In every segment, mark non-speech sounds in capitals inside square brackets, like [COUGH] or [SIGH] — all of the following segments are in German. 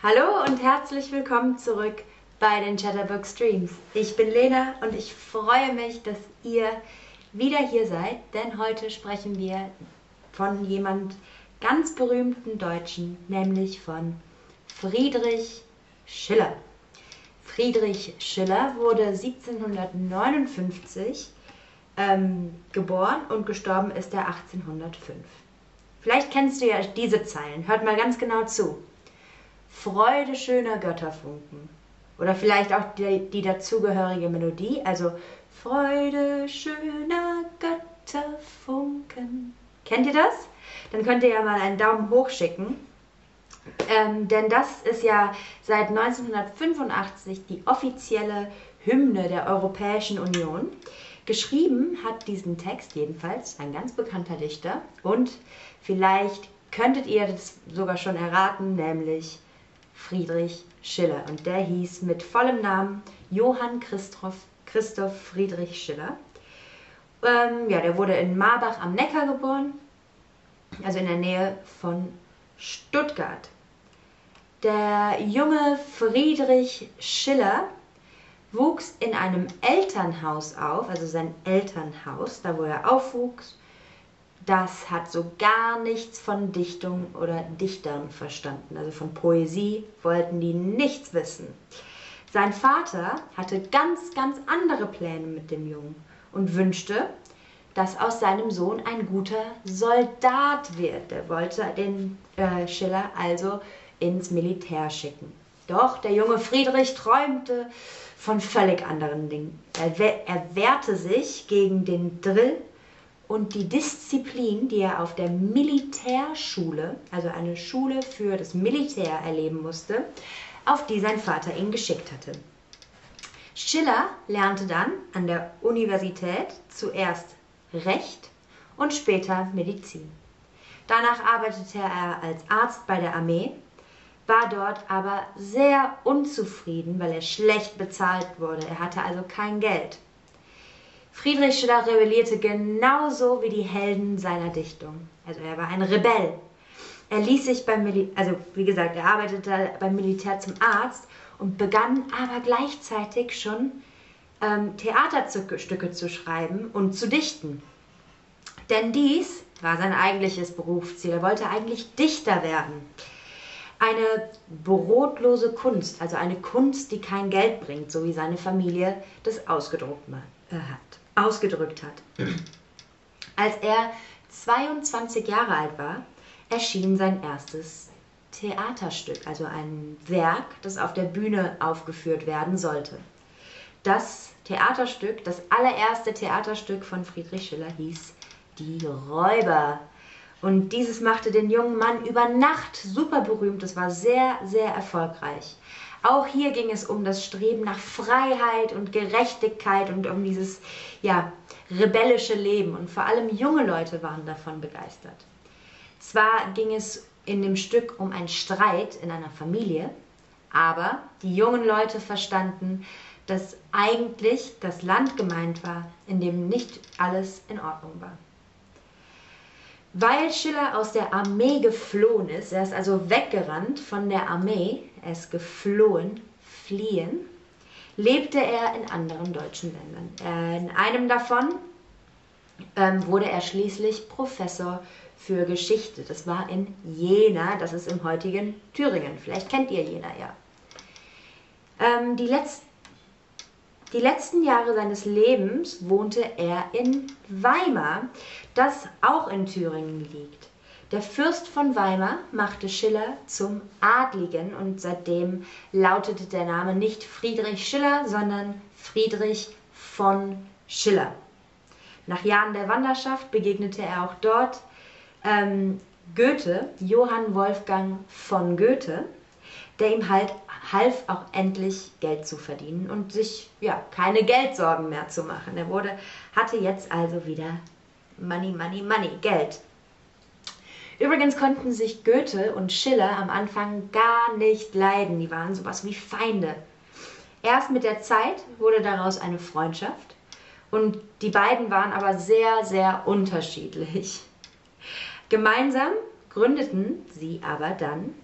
Hallo und herzlich willkommen zurück bei den Chatterbox Streams. Ich bin Lena und ich freue mich, dass ihr wieder hier seid, denn heute sprechen wir von jemand ganz berühmten Deutschen, nämlich von Friedrich Schiller. Friedrich Schiller wurde 1759 ähm, geboren und gestorben ist er 1805. Vielleicht kennst du ja diese Zeilen. Hört mal ganz genau zu. Freude schöner Götterfunken. Oder vielleicht auch die, die dazugehörige Melodie. Also Freude schöner Götterfunken. Kennt ihr das? Dann könnt ihr ja mal einen Daumen hoch schicken. Ähm, denn das ist ja seit 1985 die offizielle Hymne der Europäischen Union. Geschrieben hat diesen Text jedenfalls ein ganz bekannter Dichter und vielleicht könntet ihr das sogar schon erraten, nämlich Friedrich Schiller. Und der hieß mit vollem Namen Johann Christoph, Christoph Friedrich Schiller. Ähm, ja, der wurde in Marbach am Neckar geboren, also in der Nähe von Stuttgart. Der junge Friedrich Schiller wuchs in einem Elternhaus auf, also sein Elternhaus, da wo er aufwuchs, das hat so gar nichts von Dichtung oder Dichtern verstanden. Also von Poesie wollten die nichts wissen. Sein Vater hatte ganz, ganz andere Pläne mit dem Jungen und wünschte, dass aus seinem Sohn ein guter Soldat wird. Er wollte den äh, Schiller also ins Militär schicken. Doch der junge Friedrich träumte von völlig anderen Dingen. Er, er wehrte sich gegen den Drill und die Disziplin, die er auf der Militärschule, also eine Schule für das Militär erleben musste, auf die sein Vater ihn geschickt hatte. Schiller lernte dann an der Universität zuerst Recht und später Medizin. Danach arbeitete er als Arzt bei der Armee war dort aber sehr unzufrieden, weil er schlecht bezahlt wurde. Er hatte also kein Geld. Friedrich Schiller rebellierte genauso wie die Helden seiner Dichtung. Also er war ein Rebell. Er ließ sich beim Militär, also wie gesagt, er arbeitete beim Militär zum Arzt und begann aber gleichzeitig schon ähm, Theaterstücke zu schreiben und zu dichten. Denn dies war sein eigentliches Berufsziel. Er wollte eigentlich Dichter werden eine brotlose Kunst, also eine Kunst, die kein Geld bringt, so wie seine Familie das ausgedruckt äh, hat, ausgedrückt hat. [CLEARS THROAT] Als er 22 Jahre alt war, erschien sein erstes Theaterstück, also ein Werk, das auf der Bühne aufgeführt werden sollte. Das Theaterstück, das allererste Theaterstück von Friedrich Schiller hieß Die Räuber und dieses machte den jungen Mann über Nacht super berühmt. Es war sehr, sehr erfolgreich. Auch hier ging es um das Streben nach Freiheit und Gerechtigkeit und um dieses ja, rebellische Leben. Und vor allem junge Leute waren davon begeistert. Zwar ging es in dem Stück um einen Streit in einer Familie, aber die jungen Leute verstanden, dass eigentlich das Land gemeint war, in dem nicht alles in Ordnung war. Weil Schiller aus der Armee geflohen ist, er ist also weggerannt von der Armee, er ist geflohen, fliehen, lebte er in anderen deutschen Ländern. In einem davon ähm, wurde er schließlich Professor für Geschichte. Das war in Jena, das ist im heutigen Thüringen. Vielleicht kennt ihr Jena ja. Ähm, die letzten die letzten Jahre seines Lebens wohnte er in Weimar, das auch in Thüringen liegt. Der Fürst von Weimar machte Schiller zum Adligen und seitdem lautete der Name nicht Friedrich Schiller, sondern Friedrich von Schiller. Nach Jahren der Wanderschaft begegnete er auch dort ähm, Goethe, Johann Wolfgang von Goethe, der ihm halt half auch endlich Geld zu verdienen und sich ja keine Geldsorgen mehr zu machen. Er wurde hatte jetzt also wieder Money, Money, Money, Geld. Übrigens konnten sich Goethe und Schiller am Anfang gar nicht leiden. Die waren sowas wie Feinde. Erst mit der Zeit wurde daraus eine Freundschaft und die beiden waren aber sehr, sehr unterschiedlich. Gemeinsam gründeten sie aber dann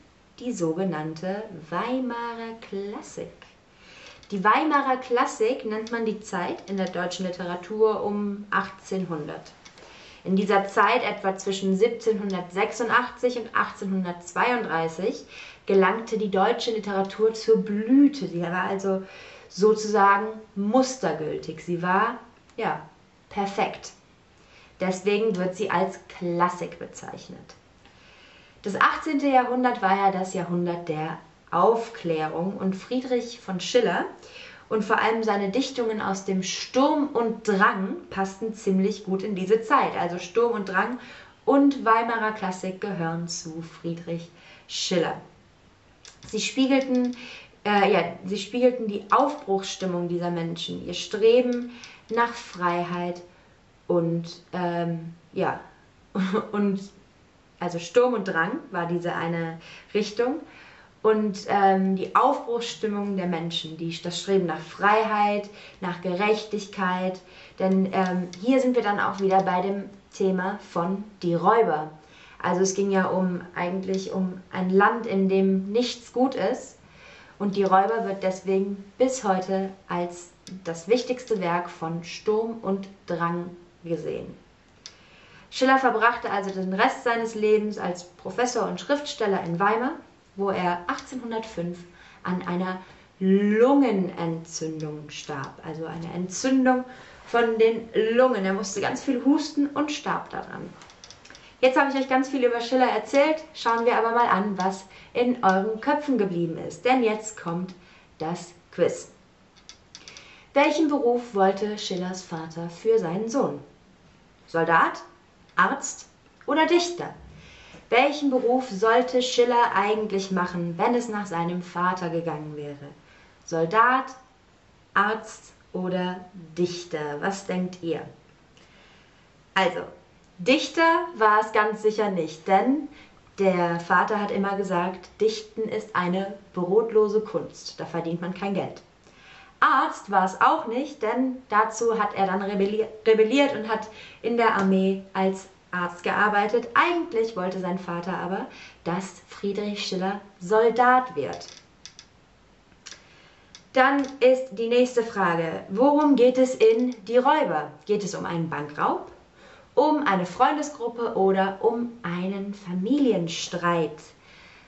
die sogenannte Weimarer Klassik. Die Weimarer Klassik nennt man die Zeit in der deutschen Literatur um 1800. In dieser Zeit, etwa zwischen 1786 und 1832, gelangte die deutsche Literatur zur Blüte. Sie war also sozusagen mustergültig. Sie war, ja, perfekt. Deswegen wird sie als Klassik bezeichnet. Das 18. Jahrhundert war ja das Jahrhundert der Aufklärung und Friedrich von Schiller und vor allem seine Dichtungen aus dem Sturm und Drang passten ziemlich gut in diese Zeit. Also Sturm und Drang und Weimarer Klassik gehören zu Friedrich Schiller. Sie spiegelten, äh, ja, sie spiegelten die Aufbruchsstimmung dieser Menschen, ihr Streben nach Freiheit und ähm, ja, [LAUGHS] und also Sturm und Drang war diese eine Richtung und ähm, die Aufbruchsstimmung der Menschen, die, das Streben nach Freiheit, nach Gerechtigkeit. Denn ähm, hier sind wir dann auch wieder bei dem Thema von die Räuber. Also es ging ja um eigentlich um ein Land, in dem nichts gut ist. Und die Räuber wird deswegen bis heute als das wichtigste Werk von Sturm und Drang gesehen. Schiller verbrachte also den Rest seines Lebens als Professor und Schriftsteller in Weimar wo er 1805 an einer Lungenentzündung starb, also eine Entzündung von den Lungen. Er musste ganz viel husten und starb daran. Jetzt habe ich euch ganz viel über Schiller erzählt, schauen wir aber mal an, was in euren Köpfen geblieben ist, denn jetzt kommt das Quiz. Welchen Beruf wollte Schillers Vater für seinen Sohn? Soldat, Arzt oder Dichter? Welchen Beruf sollte Schiller eigentlich machen, wenn es nach seinem Vater gegangen wäre? Soldat, Arzt oder Dichter? Was denkt ihr? Also, Dichter war es ganz sicher nicht, denn der Vater hat immer gesagt, Dichten ist eine brotlose Kunst, da verdient man kein Geld. Arzt war es auch nicht, denn dazu hat er dann rebelliert und hat in der Armee als Arzt gearbeitet. Eigentlich wollte sein Vater aber, dass Friedrich Schiller Soldat wird. Dann ist die nächste Frage, worum geht es in Die Räuber? Geht es um einen Bankraub, um eine Freundesgruppe oder um einen Familienstreit?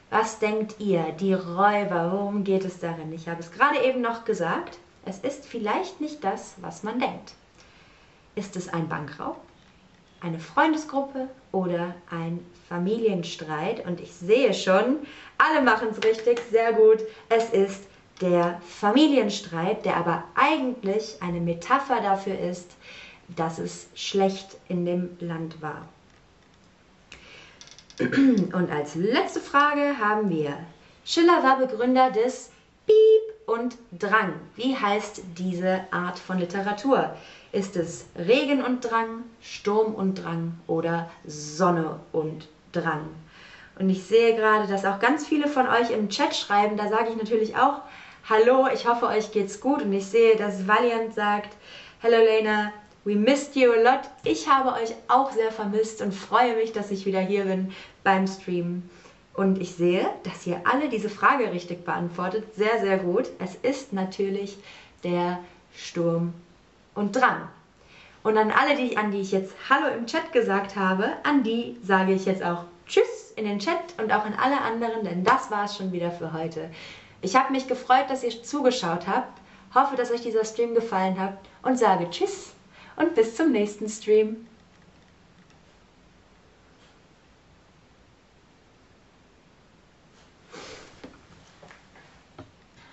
Was denkt ihr, die Räuber, worum geht es darin? Ich habe es gerade eben noch gesagt, es ist vielleicht nicht das, was man denkt. Ist es ein Bankraub? eine Freundesgruppe oder ein Familienstreit. Und ich sehe schon, alle machen es richtig, sehr gut. Es ist der Familienstreit, der aber eigentlich eine Metapher dafür ist, dass es schlecht in dem Land war. Und als letzte Frage haben wir, Schiller war Begründer des und Drang. Wie heißt diese Art von Literatur? Ist es Regen und Drang, Sturm und Drang oder Sonne und Drang? Und ich sehe gerade, dass auch ganz viele von euch im Chat schreiben. Da sage ich natürlich auch Hallo, ich hoffe, euch geht's gut. Und ich sehe, dass Valiant sagt, Hello Lena, we missed you a lot. Ich habe euch auch sehr vermisst und freue mich, dass ich wieder hier bin beim Stream. Und ich sehe, dass ihr alle diese Frage richtig beantwortet. Sehr, sehr gut. Es ist natürlich der Sturm und Drang. Und an alle, die, an die ich jetzt Hallo im Chat gesagt habe, an die sage ich jetzt auch Tschüss in den Chat und auch an alle anderen, denn das war es schon wieder für heute. Ich habe mich gefreut, dass ihr zugeschaut habt, hoffe, dass euch dieser Stream gefallen hat und sage Tschüss und bis zum nächsten Stream.